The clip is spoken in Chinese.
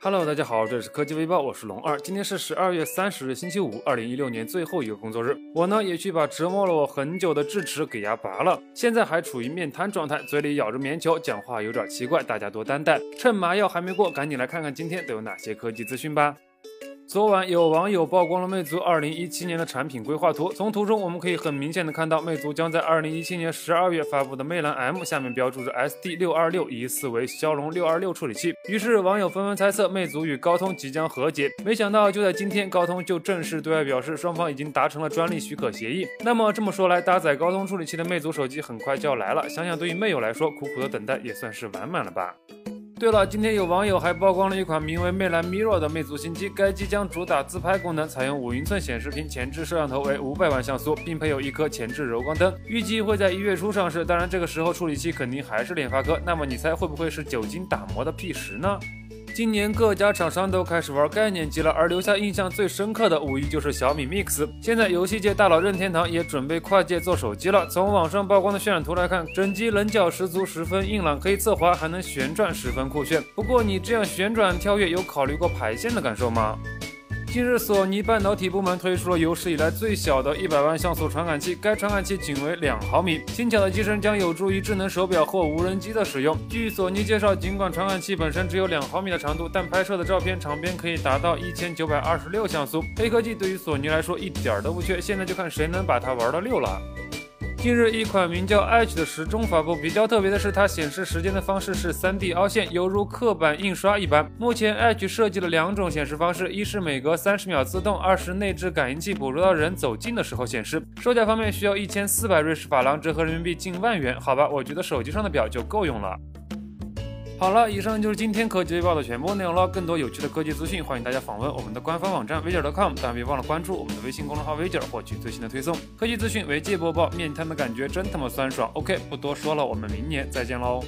Hello，大家好，这里是科技微报，我是龙二。今天是十二月三十日，星期五，二零一六年最后一个工作日。我呢也去把折磨了我很久的智齿给牙拔了，现在还处于面瘫状态，嘴里咬着棉球，讲话有点奇怪，大家多担待。趁麻药还没过，赶紧来看看今天都有哪些科技资讯吧。昨晚有网友曝光了魅族2017年的产品规划图，从图中我们可以很明显的看到，魅族将在2017年12月发布的魅蓝 M 下面标注着 SD626，疑似为骁龙626处理器。于是网友纷纷猜测魅族与高通即将和解，没想到就在今天，高通就正式对外表示，双方已经达成了专利许可协议。那么这么说来，搭载高通处理器的魅族手机很快就要来了，想想对于魅友来说，苦苦的等待也算是完满了吧。对了，今天有网友还曝光了一款名为魅蓝 Miro 的魅族新机，该机将主打自拍功能，采用五英寸显示屏，前置摄像头为五百万像素，并配有一颗前置柔光灯，预计会在一月初上市。当然，这个时候处理器肯定还是联发科。那么你猜会不会是酒精打磨的 P 十呢？今年各家厂商都开始玩概念机了，而留下印象最深刻的无疑就是小米 Mix。现在游戏界大佬任天堂也准备跨界做手机了。从网上曝光的渲染图来看，整机棱角十足，十分硬朗，可以侧滑，还能旋转，十分酷炫。不过你这样旋转跳跃，有考虑过排线的感受吗？近日，索尼半导体部门推出了有史以来最小的一百万像素传感器，该传感器仅为两毫米，轻巧的机身将有助于智能手表或无人机的使用。据索尼介绍，尽管传感器本身只有两毫米的长度，但拍摄的照片长边可以达到一千九百二十六像素。黑科技对于索尼来说一点都不缺，现在就看谁能把它玩到六了。近日，一款名叫 Edge 的时钟发布。比较特别的是，它显示时间的方式是 3D 凹陷，犹如刻板印刷一般。目前，Edge 设计了两种显示方式，一是每隔三十秒自动，二是内置感应器，捕捉到人走近的时候显示。售价方面需要一千四百瑞士法郎，折合人民币近万元。好吧，我觉得手机上的表就够用了。好了，以上就是今天科技微报的全部内容了。更多有趣的科技资讯，欢迎大家访问我们的官方网站 v i j e r c o m 但别忘了关注我们的微信公众号 v i j e r 获取最新的推送。科技资讯为界播报，面瘫的感觉真他妈酸爽。OK，不多说了，我们明年再见喽。